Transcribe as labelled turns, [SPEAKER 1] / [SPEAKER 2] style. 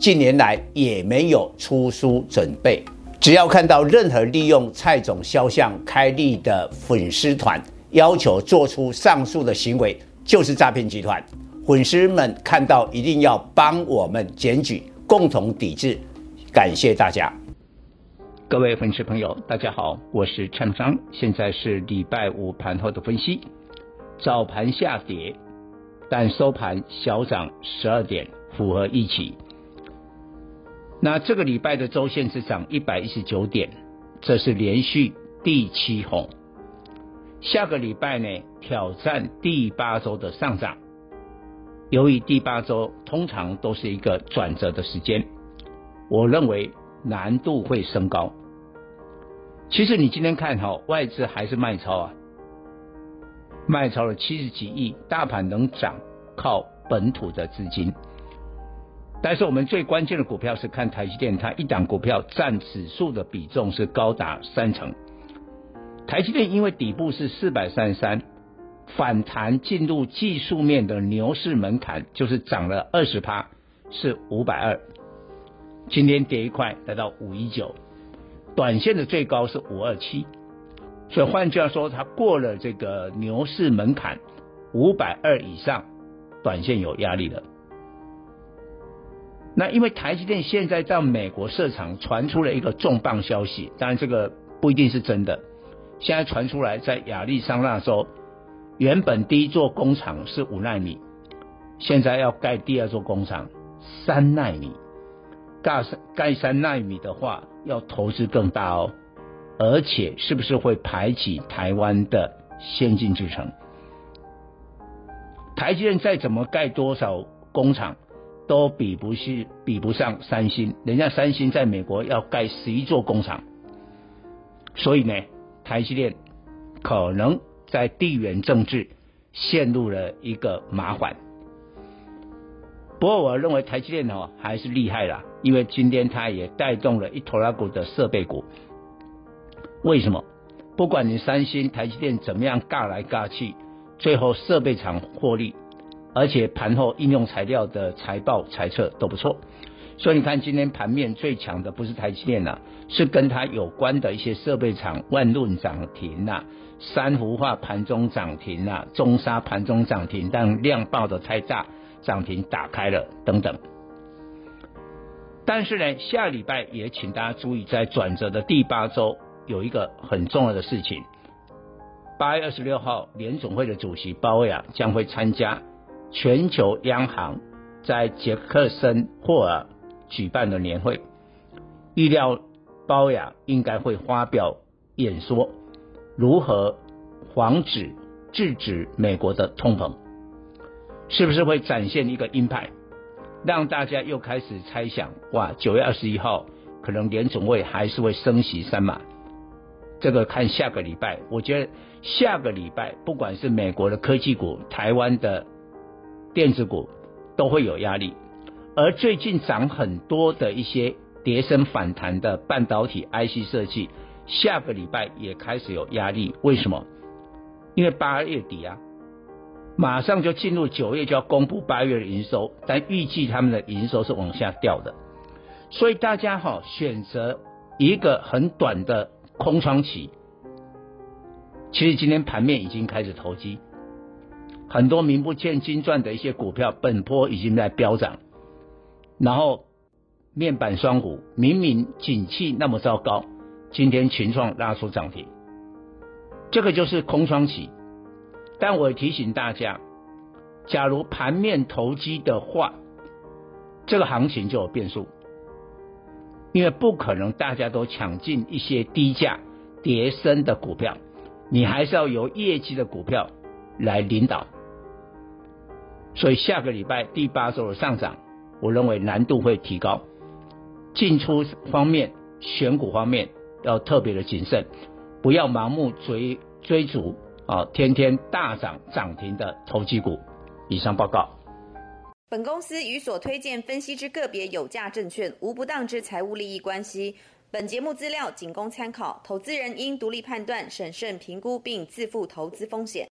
[SPEAKER 1] 近年来也没有出书准备。只要看到任何利用蔡总肖像开立的粉丝团，要求做出上述的行为，就是诈骗集团。粉丝们看到一定要帮我们检举，共同抵制。感谢大家。
[SPEAKER 2] 各位粉丝朋友，大家好，我是陈商，现在是礼拜五盘后的分析。早盘下跌，但收盘小涨十二点，符合预期。那这个礼拜的周线是涨一百一十九点，这是连续第七红。下个礼拜呢，挑战第八周的上涨。由于第八周通常都是一个转折的时间，我认为难度会升高。其实你今天看好外资还是卖超啊，卖超了七十几亿，大盘能涨靠本土的资金。但是我们最关键的股票是看台积电，它一档股票占指数的比重是高达三成。台积电因为底部是四百三十三，反弹进入技术面的牛市门槛，就是涨了二十趴，是五百二。今天跌一块，来到五一九。短线的最高是五二七，所以换句话说，它过了这个牛市门槛五百二以上，短线有压力了。那因为台积电现在到美国设厂传出了一个重磅消息，当然这个不一定是真的。现在传出来，在亚利桑那州原本第一座工厂是五纳米，现在要盖第二座工厂三纳米。盖三盖三纳米的话，要投资更大哦，而且是不是会排挤台湾的先进制程？台积电再怎么盖多少工厂，都比不是比不上三星。人家三星在美国要盖十一座工厂，所以呢，台积电可能在地缘政治陷入了一个麻烦。不过我认为台积电哦还是厉害啦，因为今天它也带动了一拖拉股的设备股。为什么？不管你三星、台积电怎么样尬来尬去，最后设备厂获利，而且盘后应用材料的财报财测都不错。所以你看今天盘面最强的不是台积电呐，是跟它有关的一些设备厂，万润涨停呐，三福化盘中涨停呐，中沙盘中涨停，但量爆的太大。涨停打开了，等等。但是呢，下礼拜也请大家注意，在转折的第八周有一个很重要的事情。八月二十六号，联总会的主席鲍威尔将会参加全球央行在杰克森霍尔举办的年会，预料鲍威尔应该会发表演说，如何防止制止美国的通膨。是不是会展现一个鹰派，让大家又开始猜想？哇，九月二十一号可能联总会还是会升息三码。这个看下个礼拜，我觉得下个礼拜不管是美国的科技股、台湾的电子股都会有压力。而最近涨很多的一些跌升反弹的半导体 IC 设计，下个礼拜也开始有压力。为什么？因为八月底啊。马上就进入九月就要公布八月的营收，但预计他们的营收是往下掉的，所以大家哈选择一个很短的空窗期。其实今天盘面已经开始投机，很多名不见经传的一些股票本波已经在飙涨，然后面板双股明明景气那么糟糕，今天群创拉出涨停，这个就是空窗期。但我提醒大家，假如盘面投机的话，这个行情就有变数，因为不可能大家都抢进一些低价跌升的股票，你还是要由业绩的股票来领导。所以下个礼拜第八周的上涨，我认为难度会提高。进出方面、选股方面要特别的谨慎，不要盲目追追逐啊，天天大涨涨停的投机股。以上报告。
[SPEAKER 3] 本公司与所推荐分析之个别有价证券无不当之财务利益关系。本节目资料仅供参考，投资人应独立判断、审慎评估并自负投资风险。